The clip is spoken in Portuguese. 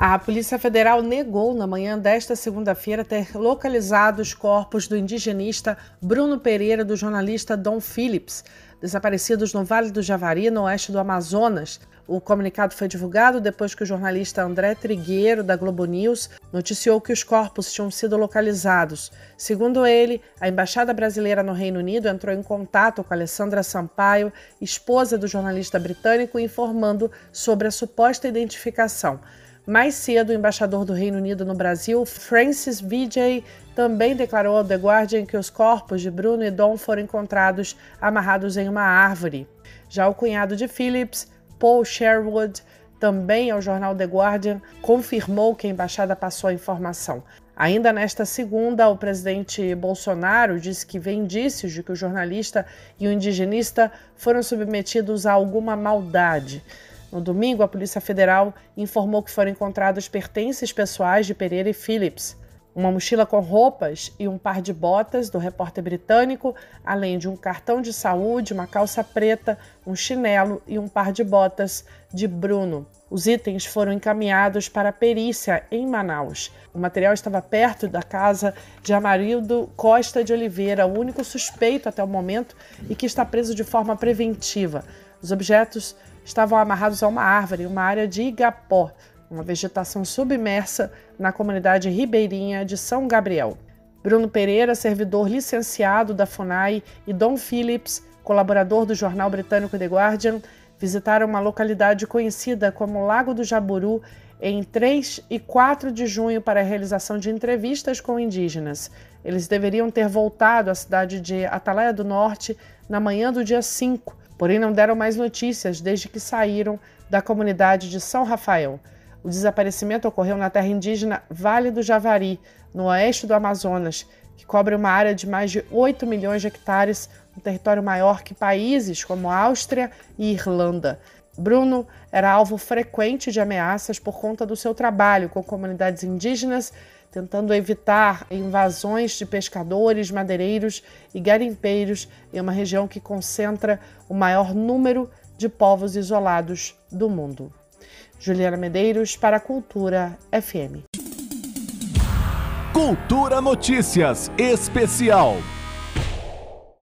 A Polícia Federal negou na manhã desta segunda-feira ter localizado os corpos do indigenista Bruno Pereira e do jornalista Dom Phillips, desaparecidos no Vale do Javari, no oeste do Amazonas. O comunicado foi divulgado depois que o jornalista André Trigueiro, da Globo News, noticiou que os corpos tinham sido localizados. Segundo ele, a Embaixada Brasileira no Reino Unido entrou em contato com Alessandra Sampaio, esposa do jornalista britânico, informando sobre a suposta identificação. Mais cedo, o embaixador do Reino Unido no Brasil, Francis Vijay, também declarou ao The Guardian que os corpos de Bruno e Dom foram encontrados amarrados em uma árvore. Já o cunhado de Phillips, Paul Sherwood, também ao jornal The Guardian, confirmou que a embaixada passou a informação. Ainda nesta segunda, o presidente Bolsonaro disse que vê indícios de que o jornalista e o indigenista foram submetidos a alguma maldade. No domingo, a Polícia Federal informou que foram encontrados pertences pessoais de Pereira e Phillips uma mochila com roupas e um par de botas do repórter britânico, além de um cartão de saúde, uma calça preta, um chinelo e um par de botas de Bruno. Os itens foram encaminhados para a perícia em Manaus. O material estava perto da casa de Amarildo Costa de Oliveira, o único suspeito até o momento e que está preso de forma preventiva. Os objetos estavam amarrados a uma árvore uma área de Igapó, uma vegetação submersa na comunidade ribeirinha de São Gabriel. Bruno Pereira, servidor licenciado da FUNAI, e Don Phillips, colaborador do jornal britânico The Guardian, visitaram uma localidade conhecida como Lago do Jaburu em 3 e 4 de junho para a realização de entrevistas com indígenas. Eles deveriam ter voltado à cidade de Atalaia do Norte na manhã do dia 5, porém não deram mais notícias desde que saíram da comunidade de São Rafael. O desaparecimento ocorreu na terra indígena Vale do Javari, no oeste do Amazonas, que cobre uma área de mais de 8 milhões de hectares, um território maior que países como Áustria e Irlanda. Bruno era alvo frequente de ameaças por conta do seu trabalho com comunidades indígenas, tentando evitar invasões de pescadores, madeireiros e garimpeiros em uma região que concentra o maior número de povos isolados do mundo. Juliana Medeiros para a Cultura FM. Cultura Notícias Especial.